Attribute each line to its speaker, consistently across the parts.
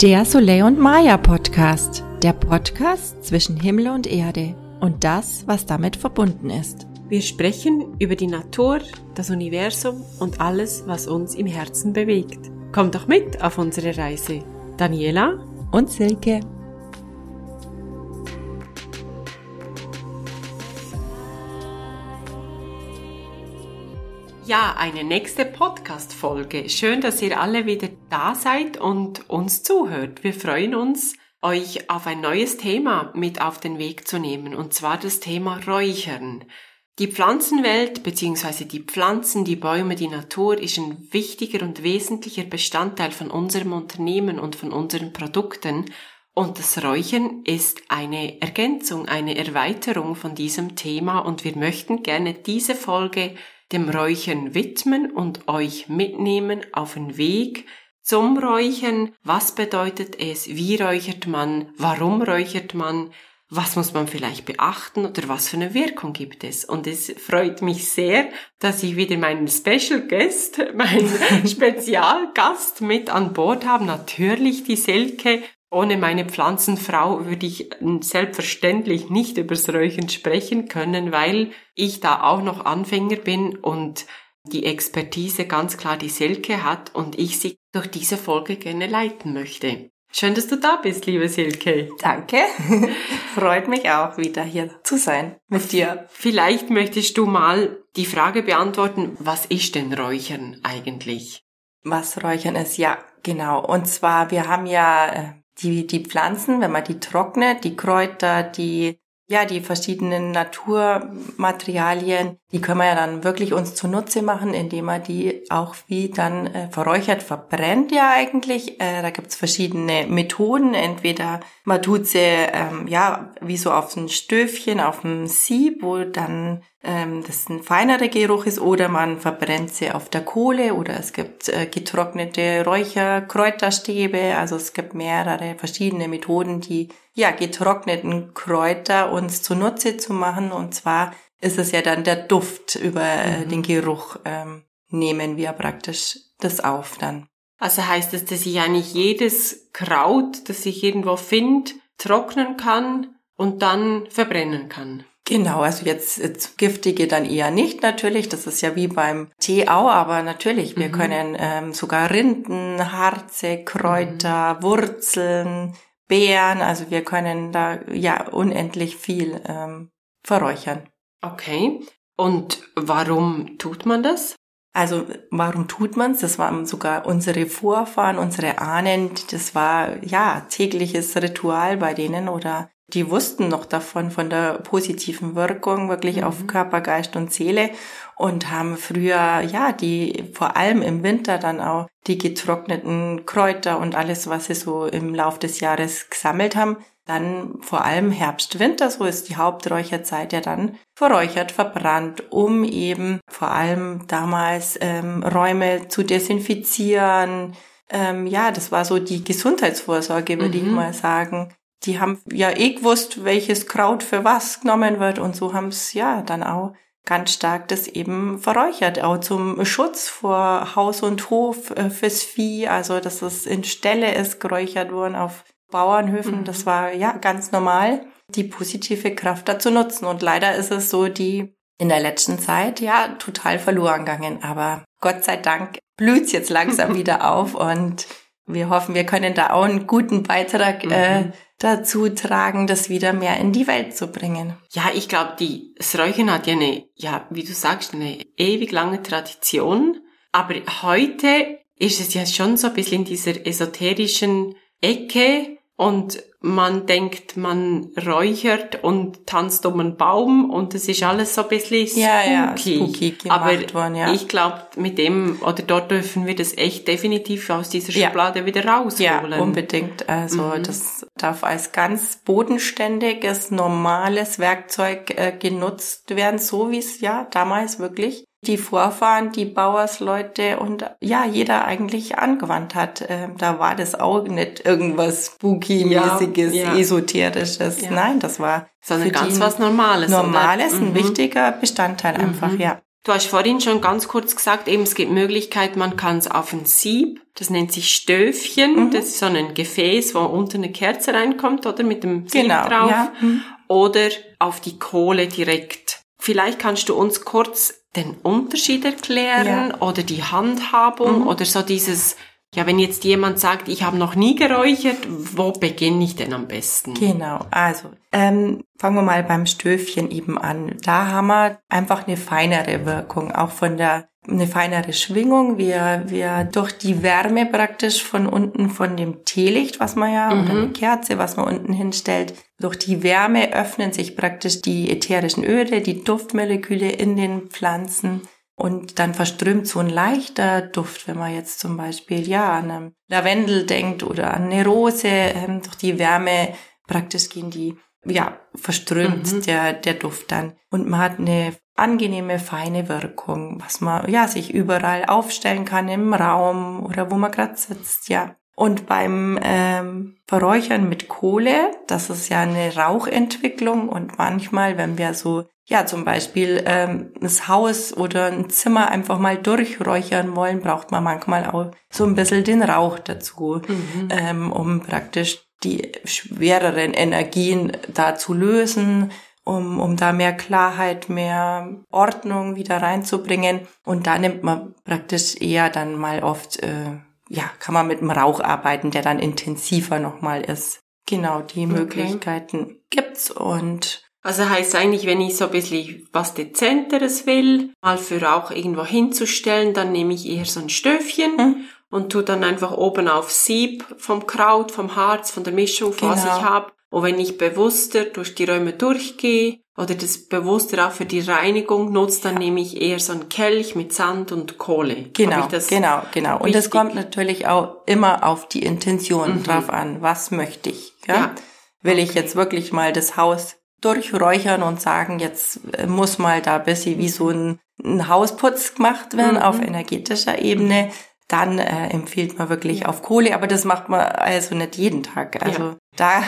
Speaker 1: Der Soleil und Maya Podcast. Der Podcast zwischen Himmel und Erde und das, was damit verbunden ist.
Speaker 2: Wir sprechen über die Natur, das Universum und alles, was uns im Herzen bewegt. Kommt doch mit auf unsere Reise. Daniela
Speaker 1: und Silke.
Speaker 2: Ja, eine nächste Podcast-Folge. Schön, dass ihr alle wieder da seid und uns zuhört. Wir freuen uns, euch auf ein neues Thema mit auf den Weg zu nehmen, und zwar das Thema Räuchern. Die Pflanzenwelt bzw. die Pflanzen, die Bäume, die Natur ist ein wichtiger und wesentlicher Bestandteil von unserem Unternehmen und von unseren Produkten und das Räuchern ist eine Ergänzung, eine Erweiterung von diesem Thema und wir möchten gerne diese Folge dem Räuchern widmen und euch mitnehmen auf den Weg zum Räuchern. Was bedeutet es? Wie räuchert man? Warum räuchert man? Was muss man vielleicht beachten oder was für eine Wirkung gibt es? Und es freut mich sehr, dass ich wieder meinen Special Guest, meinen Spezialgast mit an Bord habe. Natürlich die Selke ohne meine Pflanzenfrau würde ich selbstverständlich nicht übers Räuchern sprechen können, weil ich da auch noch Anfänger bin und die Expertise ganz klar die Silke hat und ich sie durch diese Folge gerne leiten möchte. Schön, dass du da bist, liebe Silke.
Speaker 3: Danke. Freut mich auch, wieder hier zu sein mit dir.
Speaker 2: Vielleicht möchtest du mal die Frage beantworten, was ist denn Räuchern eigentlich?
Speaker 3: Was Räuchern ist, ja, genau. Und zwar, wir haben ja äh, die, die Pflanzen, wenn man die trocknet, die Kräuter, die, ja, die verschiedenen Naturmaterialien, die können wir ja dann wirklich uns zunutze machen, indem man die auch wie dann äh, verräuchert verbrennt ja eigentlich. Äh, da gibt's verschiedene Methoden. Entweder man tut sie ähm, ja wie so auf ein Stöfchen, auf ein Sieb, wo dann ähm, das ein feinerer Geruch ist, oder man verbrennt sie auf der Kohle oder es gibt äh, getrocknete Räucherkräuterstäbe. Also es gibt mehrere verschiedene Methoden, die ja getrockneten Kräuter uns zunutze zu machen. Und zwar ist es ja dann der Duft über äh, mhm. den Geruch ähm, nehmen wir praktisch das auf dann.
Speaker 2: Also heißt das, dass ich eigentlich jedes Kraut, das ich irgendwo finde, trocknen kann und dann verbrennen kann?
Speaker 3: Genau, also jetzt, jetzt giftige dann eher nicht natürlich. Das ist ja wie beim Tee auch, aber natürlich, wir mhm. können ähm, sogar Rinden, Harze, Kräuter, mhm. Wurzeln, Beeren, also wir können da ja unendlich viel ähm, verräuchern.
Speaker 2: Okay. Und warum tut man das?
Speaker 3: Also warum tut man's? Das waren sogar unsere Vorfahren, unsere Ahnen. Das war ja tägliches Ritual bei denen oder die wussten noch davon, von der positiven Wirkung wirklich mhm. auf Körper, Geist und Seele und haben früher, ja, die vor allem im Winter dann auch die getrockneten Kräuter und alles, was sie so im Lauf des Jahres gesammelt haben, dann vor allem Herbst, Winter, so ist die Haupträucherzeit ja dann verräuchert, verbrannt, um eben vor allem damals ähm, Räume zu desinfizieren. Ähm, ja, das war so die Gesundheitsvorsorge, würde mhm. ich mal sagen die haben ja eh gewusst, welches Kraut für was genommen wird. Und so haben es ja dann auch ganz stark das eben verräuchert, auch zum Schutz vor Haus und Hof äh, fürs Vieh, also dass es in Ställe ist geräuchert worden auf Bauernhöfen, mhm. das war ja ganz normal, die positive Kraft dazu nutzen. Und leider ist es so, die in der letzten Zeit ja total verloren gegangen, aber Gott sei Dank blüht's jetzt langsam wieder auf und wir hoffen, wir können da auch einen guten Beitrag äh, mhm. dazu tragen, das wieder mehr in die Welt zu bringen.
Speaker 2: Ja, ich glaube, die das Räuchern hat ja eine, ja, wie du sagst, eine ewig lange Tradition. Aber heute ist es ja schon so ein bisschen in dieser esoterischen Ecke und man denkt, man räuchert und tanzt um einen Baum und es ist alles so ein bisschen spooky. Ja, ja, spooky Aber worden, ja. ich glaube, mit dem oder dort dürfen wir das echt definitiv aus dieser Schublade ja. wieder rausholen.
Speaker 3: Ja, unbedingt. Also mhm. das darf als ganz bodenständiges, normales Werkzeug äh, genutzt werden, so wie es ja damals wirklich die Vorfahren, die Bauersleute und ja, jeder eigentlich angewandt hat. Ähm, da war das auch nicht irgendwas spooky-mäßiges, ja, ja. esoterisches. Ja. Nein, das war
Speaker 2: sondern ganz was Normales.
Speaker 3: Normales, ein mhm. wichtiger Bestandteil einfach, mhm. ja.
Speaker 2: Du hast vorhin schon ganz kurz gesagt, eben es gibt Möglichkeit, man kann es auf ein Sieb, das nennt sich Stöfchen, mhm. das ist so ein Gefäß, wo unten eine Kerze reinkommt, oder mit dem Sieb genau, drauf, ja. mhm. oder auf die Kohle direkt. Vielleicht kannst du uns kurz den Unterschied erklären ja. oder die Handhabung mhm. oder so dieses ja, wenn jetzt jemand sagt, ich habe noch nie geräuchert, wo beginne ich denn am besten?
Speaker 3: Genau, also ähm, fangen wir mal beim Stöfchen eben an. Da haben wir einfach eine feinere Wirkung, auch von der eine feinere Schwingung. Wir, wir durch die Wärme praktisch von unten von dem Teelicht, was man ja, mhm. oder eine Kerze, was man unten hinstellt, durch die Wärme öffnen sich praktisch die ätherischen Öle, die Duftmoleküle in den Pflanzen und dann verströmt so ein leichter Duft, wenn man jetzt zum Beispiel ja an einem Lavendel denkt oder an eine Rose, ähm, durch die Wärme praktisch gehen die, ja, verströmt mhm. der, der Duft dann. Und man hat eine angenehme, feine Wirkung, was man ja sich überall aufstellen kann im Raum oder wo man gerade sitzt, ja. Und beim ähm, Verräuchern mit Kohle, das ist ja eine Rauchentwicklung und manchmal, wenn wir so ja, zum Beispiel ähm, das Haus oder ein Zimmer einfach mal durchräuchern wollen, braucht man manchmal auch so ein bisschen den Rauch dazu, mhm. ähm, um praktisch die schwereren Energien da zu lösen, um, um da mehr Klarheit, mehr Ordnung wieder reinzubringen. Und da nimmt man praktisch eher dann mal oft, äh, ja, kann man mit dem Rauch arbeiten, der dann intensiver nochmal ist. Genau, die okay. Möglichkeiten gibt's und
Speaker 2: also heißt eigentlich, wenn ich so ein bisschen was Dezenteres will, mal für auch irgendwo hinzustellen, dann nehme ich eher so ein Stöfchen mhm. und tu dann einfach oben auf Sieb vom Kraut, vom Harz, von der Mischung, genau. was ich habe. Und wenn ich bewusster durch die Räume durchgehe oder das bewusster auch für die Reinigung nutze, dann nehme ich eher so einen Kelch mit Sand und Kohle.
Speaker 3: Genau, genau, genau. Und es kommt natürlich auch immer auf die Intention mhm. drauf an. Was möchte ich? Ja? ja. Will okay. ich jetzt wirklich mal das Haus durchräuchern und sagen, jetzt äh, muss mal da ein bisschen wie so ein, ein Hausputz gemacht werden mhm. auf energetischer Ebene, dann äh, empfiehlt man wirklich auf Kohle, aber das macht man also nicht jeden Tag. Also ja. da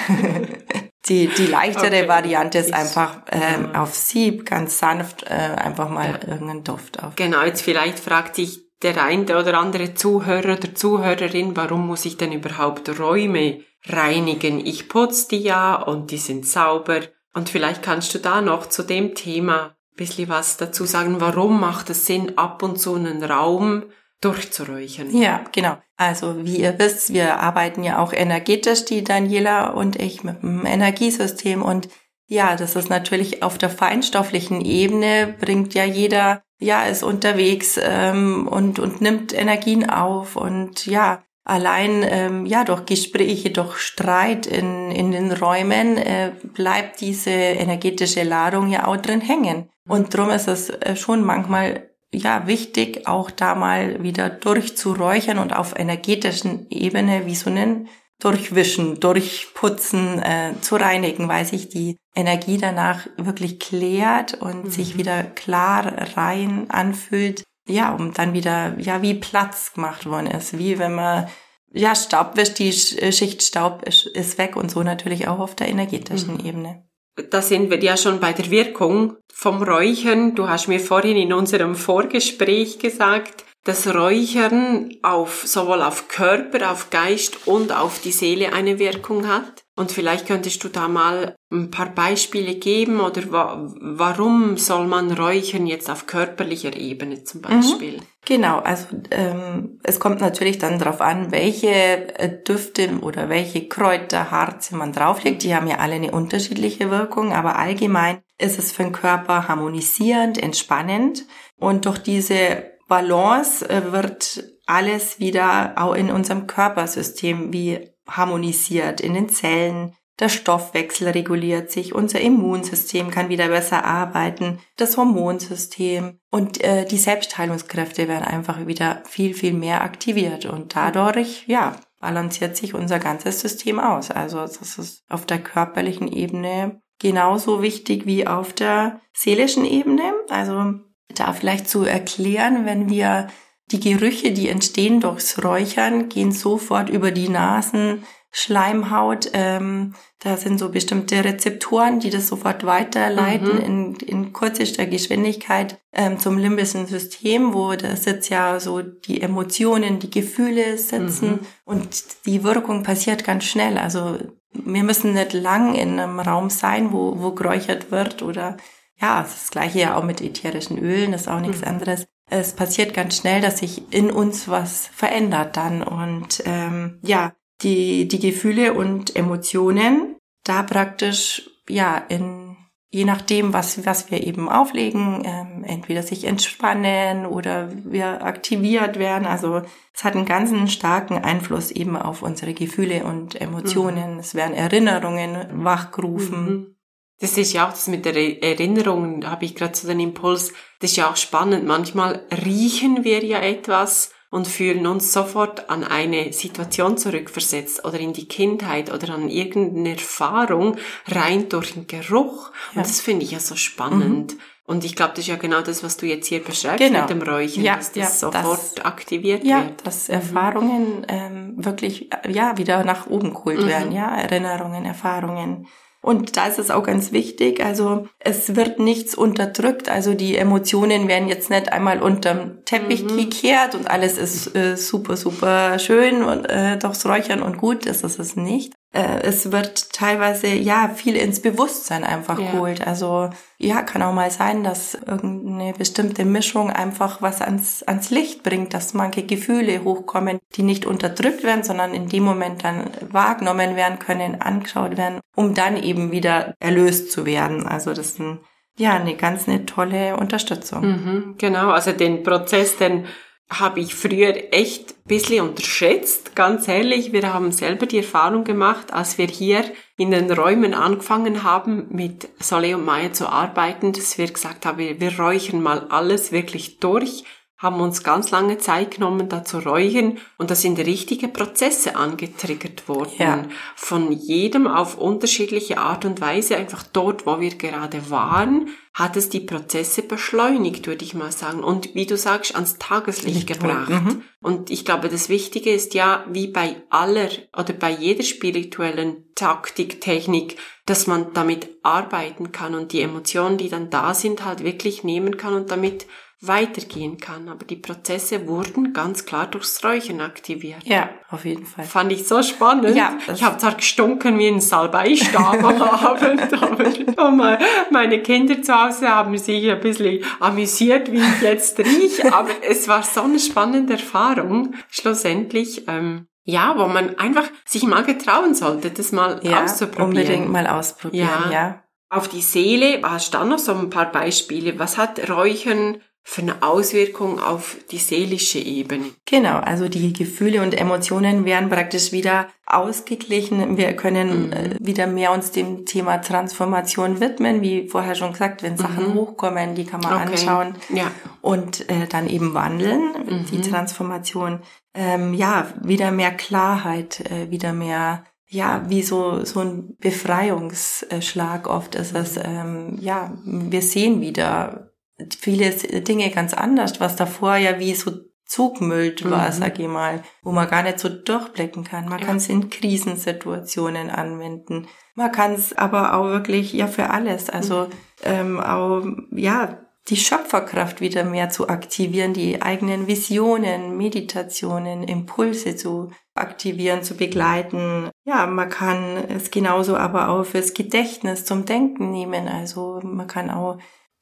Speaker 3: die, die leichtere okay. Variante ist einfach ähm, ja. auf Sieb, ganz sanft, äh, einfach mal ja. irgendeinen Duft auf.
Speaker 2: Genau, jetzt vielleicht fragt sich der eine oder andere Zuhörer oder Zuhörerin, warum muss ich denn überhaupt Räume reinigen? Ich putze die ja und die sind sauber. Und vielleicht kannst du da noch zu dem Thema ein bisschen was dazu sagen. Warum macht es Sinn, ab und zu einen Raum durchzuräuchern?
Speaker 3: Ja, genau. Also wie ihr wisst, wir arbeiten ja auch energetisch, die Daniela und ich, mit dem Energiesystem. Und ja, das ist natürlich auf der feinstofflichen Ebene, bringt ja jeder, ja, ist unterwegs ähm, und, und nimmt Energien auf. Und ja, allein ähm, ja durch Gespräche, durch Streit in, in den Räumen äh, bleibt diese energetische Ladung ja auch drin hängen. Und darum ist es äh, schon manchmal ja wichtig, auch da mal wieder durchzuräuchern und auf energetischen Ebene wie so einen durchwischen, durchputzen, äh, zu reinigen, weil sich die Energie danach wirklich klärt und mhm. sich wieder klar rein anfühlt ja, um dann wieder, ja, wie Platz gemacht worden ist, wie wenn man, ja, Staub wischt, die Schicht Staub ist, ist weg und so natürlich auch auf der energetischen mhm. Ebene.
Speaker 2: Da sind wir ja schon bei der Wirkung vom Räuchern. Du hast mir vorhin in unserem Vorgespräch gesagt, dass Räuchern auf, sowohl auf Körper, auf Geist und auf die Seele eine Wirkung hat. Und vielleicht könntest du da mal ein paar Beispiele geben oder wa warum soll man räuchern jetzt auf körperlicher Ebene zum mhm. Beispiel? Mhm.
Speaker 3: Genau, also ähm, es kommt natürlich dann darauf an, welche äh, Düfte oder welche Kräuter, Harze man drauflegt. Die haben ja alle eine unterschiedliche Wirkung, aber allgemein ist es für den Körper harmonisierend, entspannend und durch diese Balance äh, wird alles wieder auch in unserem Körpersystem wie harmonisiert in den Zellen. Der Stoffwechsel reguliert sich, unser Immunsystem kann wieder besser arbeiten, das Hormonsystem und äh, die Selbstheilungskräfte werden einfach wieder viel, viel mehr aktiviert und dadurch, ja, balanciert sich unser ganzes System aus. Also das ist auf der körperlichen Ebene genauso wichtig wie auf der seelischen Ebene. Also da vielleicht zu erklären, wenn wir die Gerüche, die entstehen durchs Räuchern, gehen sofort über die Nasen Schleimhaut. Ähm, da sind so bestimmte Rezeptoren, die das sofort weiterleiten mhm. in, in kürzester Geschwindigkeit ähm, zum limbischen System, wo das jetzt ja so die Emotionen, die Gefühle sitzen mhm. und die Wirkung passiert ganz schnell. Also wir müssen nicht lang in einem Raum sein, wo, wo geräuchert wird oder ja, das gleiche ja auch mit ätherischen Ölen, das ist auch nichts mhm. anderes. Es passiert ganz schnell, dass sich in uns was verändert dann und ähm, ja, die, die Gefühle und Emotionen da praktisch, ja, in, je nachdem, was, was wir eben auflegen, ähm, entweder sich entspannen oder wir aktiviert werden. Also es hat einen ganz starken Einfluss eben auf unsere Gefühle und Emotionen. Mhm. Es werden Erinnerungen wachgerufen. Mhm.
Speaker 2: Das ist ja auch das mit der Erinnerung, da habe ich gerade so den Impuls, das ist ja auch spannend. Manchmal riechen wir ja etwas und fühlen uns sofort an eine Situation zurückversetzt oder in die Kindheit oder an irgendeine Erfahrung rein durch den Geruch. Ja. Und das finde ich ja so spannend. Mhm. Und ich glaube, das ist ja genau das, was du jetzt hier beschreibst genau. mit dem Räuchern, ja, dass das ja, sofort das,
Speaker 3: aktiviert ja, wird. dass Erfahrungen ähm, wirklich ja wieder nach oben geholt mhm. werden, ja, Erinnerungen, Erfahrungen. Und da ist es auch ganz wichtig, also es wird nichts unterdrückt, also die Emotionen werden jetzt nicht einmal unterm Teppich mhm. gekehrt und alles ist äh, super, super schön und äh, durchs Räuchern und gut, das ist es nicht, äh, es wird teilweise ja viel ins Bewusstsein einfach ja. geholt. Also ja, kann auch mal sein, dass irgendeine bestimmte Mischung einfach was ans, ans Licht bringt, dass manche Gefühle hochkommen, die nicht unterdrückt werden, sondern in dem Moment dann wahrgenommen werden können, angeschaut werden, um dann eben wieder erlöst zu werden. Also das ist ein, ja eine ganz eine tolle Unterstützung.
Speaker 2: Mhm, genau, also den Prozess, den habe ich früher echt ein bisschen unterschätzt, ganz ehrlich. Wir haben selber die Erfahrung gemacht, als wir hier in den Räumen angefangen haben, mit Soleil und Maya zu arbeiten, dass wir gesagt haben, wir räuchern mal alles wirklich durch haben uns ganz lange Zeit genommen, da zu räuchern und da sind richtige Prozesse angetriggert worden. Ja. Von jedem auf unterschiedliche Art und Weise, einfach dort, wo wir gerade waren, hat es die Prozesse beschleunigt, würde ich mal sagen. Und wie du sagst, ans Tageslicht Licht gebracht. Mhm. Und ich glaube, das Wichtige ist ja, wie bei aller oder bei jeder spirituellen Taktik, Technik, dass man damit arbeiten kann und die Emotionen, die dann da sind, halt wirklich nehmen kann und damit weitergehen kann. Aber die Prozesse wurden ganz klar durchs Räuchern aktiviert.
Speaker 3: Ja, auf jeden Fall.
Speaker 2: Fand ich so spannend. Ja, ich habe zwar gestunken wie ein Salbeistab am Abend, aber meine Kinder zu Hause haben sich ein bisschen amüsiert, wie ich jetzt rieche. Aber es war so eine spannende Erfahrung, schlussendlich. Ähm, ja, wo man einfach sich mal getrauen sollte, das mal ja, auszuprobieren.
Speaker 3: Unbedingt mal ausprobieren, ja. ja.
Speaker 2: Auf die Seele hast du dann noch so ein paar Beispiele. Was hat Räuchern für eine Auswirkung auf die seelische Ebene.
Speaker 3: Genau, also die Gefühle und Emotionen werden praktisch wieder ausgeglichen. Wir können mhm. äh, wieder mehr uns dem Thema Transformation widmen, wie vorher schon gesagt, wenn Sachen mhm. hochkommen, die kann man okay. anschauen ja. und äh, dann eben wandeln, mhm. die Transformation. Ähm, ja, wieder mehr Klarheit, äh, wieder mehr ja, wie so, so ein Befreiungsschlag oft ist es. Ähm, ja, wir sehen wieder viele Dinge ganz anders, was davor ja wie so zugmüllt war, mhm. sag ich mal, wo man gar nicht so durchblicken kann. Man ja. kann es in Krisensituationen anwenden. Man kann es aber auch wirklich ja für alles, also mhm. ähm, auch ja die Schöpferkraft wieder mehr zu aktivieren, die eigenen Visionen, Meditationen, Impulse zu aktivieren, zu begleiten. Ja, man kann es genauso aber auch fürs Gedächtnis zum Denken nehmen. Also man kann auch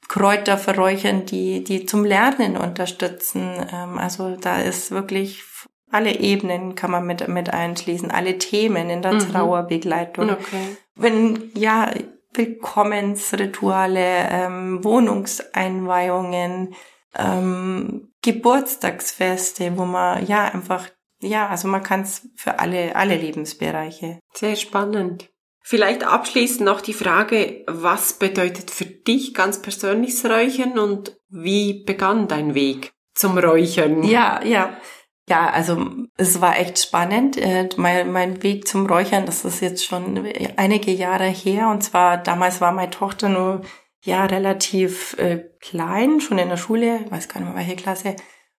Speaker 3: Kräuter verräuchern, die, die zum Lernen unterstützen. Ähm, also da ist wirklich alle Ebenen kann man mit, mit einschließen, alle Themen in der mhm. Trauerbegleitung. Okay. Wenn, ja, Willkommensrituale, ähm, Wohnungseinweihungen, ähm, Geburtstagsfeste, wo man ja einfach, ja, also man kann es für alle, alle Lebensbereiche.
Speaker 2: Sehr spannend. Vielleicht abschließend noch die Frage, was bedeutet für dich ganz persönlich das Räuchern und wie begann dein Weg zum Räuchern?
Speaker 3: Ja, ja. Ja, also es war echt spannend. Äh, mein, mein Weg zum Räuchern, das ist jetzt schon einige Jahre her. Und zwar damals war meine Tochter nur ja relativ äh, klein, schon in der Schule, weiß gar nicht mehr welche Klasse.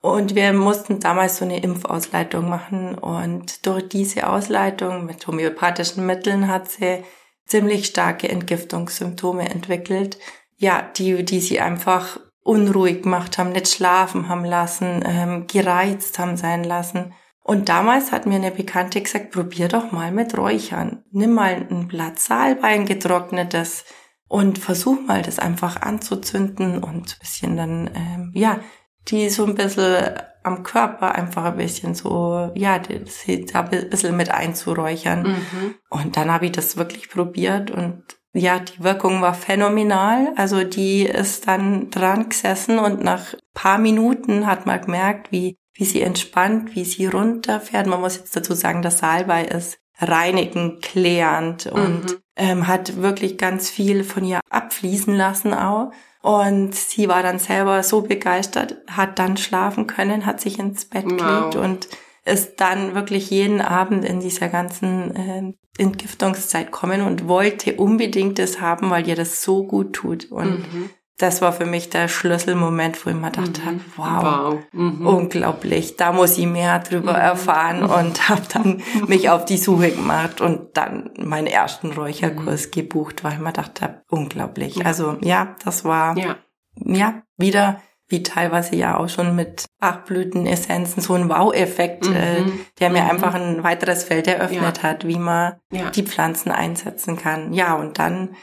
Speaker 3: Und wir mussten damals so eine Impfausleitung machen und durch diese Ausleitung mit homöopathischen Mitteln hat sie ziemlich starke Entgiftungssymptome entwickelt. Ja, die, die sie einfach unruhig gemacht haben, nicht schlafen haben lassen, ähm, gereizt haben sein lassen. Und damals hat mir eine Bekannte gesagt, probier doch mal mit Räuchern. Nimm mal ein Blatt Salbein getrocknetes und versuch mal das einfach anzuzünden und bisschen dann, ähm, ja, die so ein bisschen am Körper einfach ein bisschen so, ja, das, da ein bisschen mit einzuräuchern. Mhm. Und dann habe ich das wirklich probiert und ja, die Wirkung war phänomenal. Also die ist dann dran gesessen und nach paar Minuten hat man gemerkt, wie, wie sie entspannt, wie sie runterfährt. Man muss jetzt dazu sagen, dass Salbei ist reinigend, klärend und mhm. ähm, hat wirklich ganz viel von ihr abfließen lassen auch. Und sie war dann selber so begeistert, hat dann schlafen können, hat sich ins Bett wow. gelegt und ist dann wirklich jeden Abend in dieser ganzen äh, Entgiftungszeit kommen und wollte unbedingt das haben, weil ihr das so gut tut. Und mhm. Das war für mich der Schlüsselmoment, wo ich mir gedacht mhm. habe, wow, wow. Mhm. unglaublich, da muss ich mehr drüber mhm. erfahren und habe dann mich auf die Suche gemacht und dann meinen ersten Räucherkurs mhm. gebucht, weil ich mir gedacht habe, unglaublich. Also ja, das war ja, ja wieder wie teilweise ja auch schon mit Bachblütenessenzen, so ein Wow-Effekt, mhm. äh, der mir mhm. einfach ein weiteres Feld eröffnet ja. hat, wie man ja. die Pflanzen einsetzen kann. Ja, und dann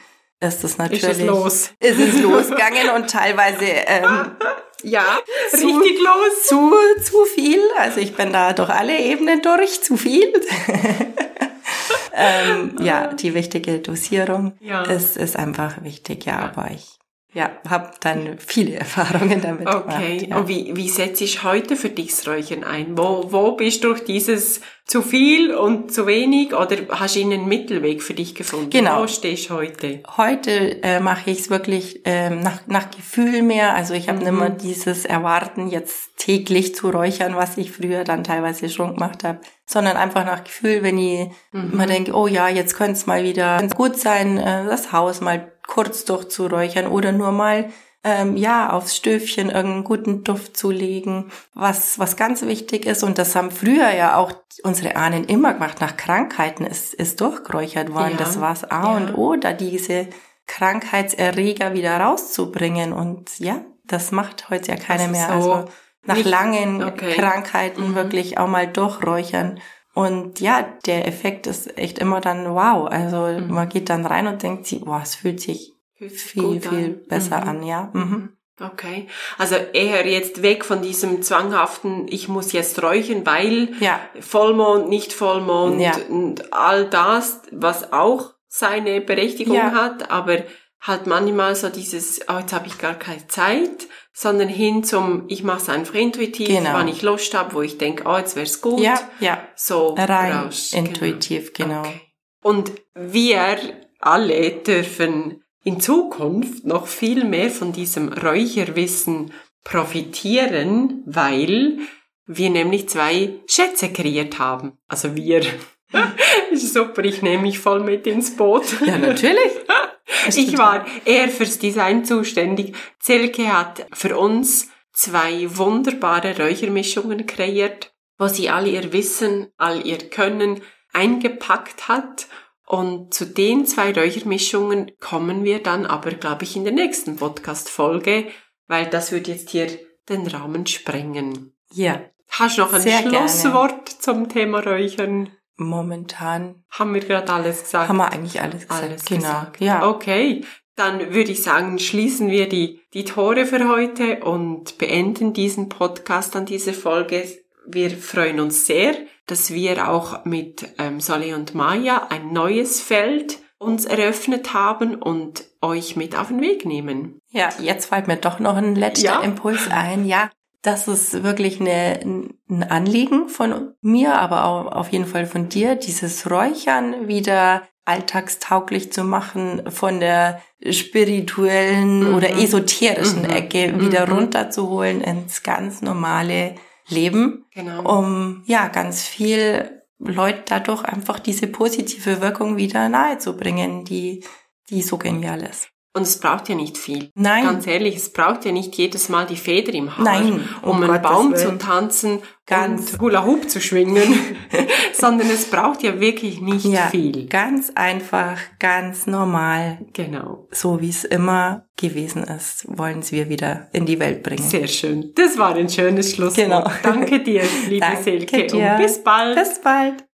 Speaker 3: ist es natürlich. Ist es los. Ist es losgegangen und teilweise, ähm, ja, zu, richtig los. Zu, zu viel. Also ich bin da durch alle Ebenen durch, zu viel. ähm, ja, die wichtige Dosierung ja. ist, ist einfach wichtig, ja, aber ich ja, habe dann viele Erfahrungen damit
Speaker 2: okay. gemacht. Okay, ja. und wie, wie setze ich heute für dich das Räuchern ein? Wo, wo bist du durch dieses zu viel und zu wenig oder hast du einen Mittelweg für dich gefunden?
Speaker 3: Genau.
Speaker 2: Wo stehst du heute?
Speaker 3: Heute äh, mache ich es wirklich ähm, nach, nach Gefühl mehr. Also ich habe mhm. nicht mehr dieses Erwarten, jetzt täglich zu räuchern, was ich früher dann teilweise schon gemacht habe, sondern einfach nach Gefühl, wenn ich mhm. mal denke, oh ja, jetzt könnte es mal wieder gut sein, äh, das Haus mal kurz durchzuräuchern oder nur mal ähm, ja aufs Stöfchen irgendeinen guten Duft zu legen, was was ganz wichtig ist und das haben früher ja auch unsere Ahnen immer gemacht. Nach Krankheiten ist ist durchgeräuchert worden. Ja. Das war's A ja. und O, da diese Krankheitserreger wieder rauszubringen und ja, das macht heute ja keiner mehr. So also nach langen okay. Krankheiten mhm. wirklich auch mal durchräuchern. Und ja, der Effekt ist echt immer dann wow. Also mhm. man geht dann rein und denkt sich, boah, es fühlt sich fühlt viel, viel an. besser mhm. an, ja. Mhm.
Speaker 2: Okay. Also eher jetzt weg von diesem zwanghaften, ich muss jetzt räuchern, weil ja. Vollmond, nicht Vollmond ja. und all das, was auch seine Berechtigung ja. hat, aber halt manchmal so dieses, oh, jetzt habe ich gar keine Zeit, sondern hin zum, ich mache es einfach intuitiv, genau. wann ich Lust habe, wo ich denke, oh, jetzt wär's gut.
Speaker 3: Ja, ja.
Speaker 2: So
Speaker 3: rein raus. intuitiv, genau. genau. Okay.
Speaker 2: Und wir alle dürfen in Zukunft noch viel mehr von diesem Räucherwissen profitieren, weil wir nämlich zwei Schätze kreiert haben. Also wir. ist super, ich nehme mich voll mit ins Boot.
Speaker 3: Ja, natürlich.
Speaker 2: Ich war eher fürs Design zuständig. Zelke hat für uns zwei wunderbare Räuchermischungen kreiert, wo sie all ihr Wissen, all ihr Können eingepackt hat. Und zu den zwei Räuchermischungen kommen wir dann aber, glaube ich, in der nächsten Podcast-Folge, weil das wird jetzt hier den Rahmen sprengen.
Speaker 3: Ja.
Speaker 2: Hast du noch ein Schlusswort gerne. zum Thema Räuchern?
Speaker 3: Momentan
Speaker 2: haben wir gerade alles gesagt.
Speaker 3: Haben wir eigentlich alles gesagt. Alles
Speaker 2: genau. Gesagt. Ja. Okay. Dann würde ich sagen, schließen wir die, die Tore für heute und beenden diesen Podcast an dieser Folge. Wir freuen uns sehr, dass wir auch mit ähm, Sally und Maya ein neues Feld uns eröffnet haben und euch mit auf den Weg nehmen.
Speaker 3: Ja, jetzt fällt mir doch noch ein letzter ja. Impuls ein. Ja, das ist wirklich eine, ein Anliegen von mir, aber auch auf jeden Fall von dir, dieses Räuchern wieder alltagstauglich zu machen, von der spirituellen mhm. oder esoterischen mhm. Ecke wieder mhm. runterzuholen ins ganz normale Leben, genau. um ja ganz viel Leute dadurch einfach diese positive Wirkung wieder nahezubringen, die die so genial ist.
Speaker 2: Und es braucht ja nicht viel.
Speaker 3: Nein.
Speaker 2: Ganz ehrlich, es braucht ja nicht jedes Mal die Feder im Haar,
Speaker 3: Nein,
Speaker 2: um,
Speaker 3: um
Speaker 2: einen
Speaker 3: Gottes
Speaker 2: Baum zu tanzen
Speaker 3: Ganz.
Speaker 2: und Hula Hoop zu schwingen, sondern es braucht ja wirklich nicht
Speaker 3: Ja,
Speaker 2: viel.
Speaker 3: ganz einfach, ganz normal,
Speaker 2: Genau.
Speaker 3: so wie es immer gewesen ist, wollen wir wieder in die Welt bringen.
Speaker 2: Sehr schön. Das war ein schönes Schlusswort.
Speaker 3: Genau.
Speaker 2: Danke dir, liebe
Speaker 3: Danke
Speaker 2: Silke.
Speaker 3: dir.
Speaker 2: Und bis bald.
Speaker 3: Bis bald.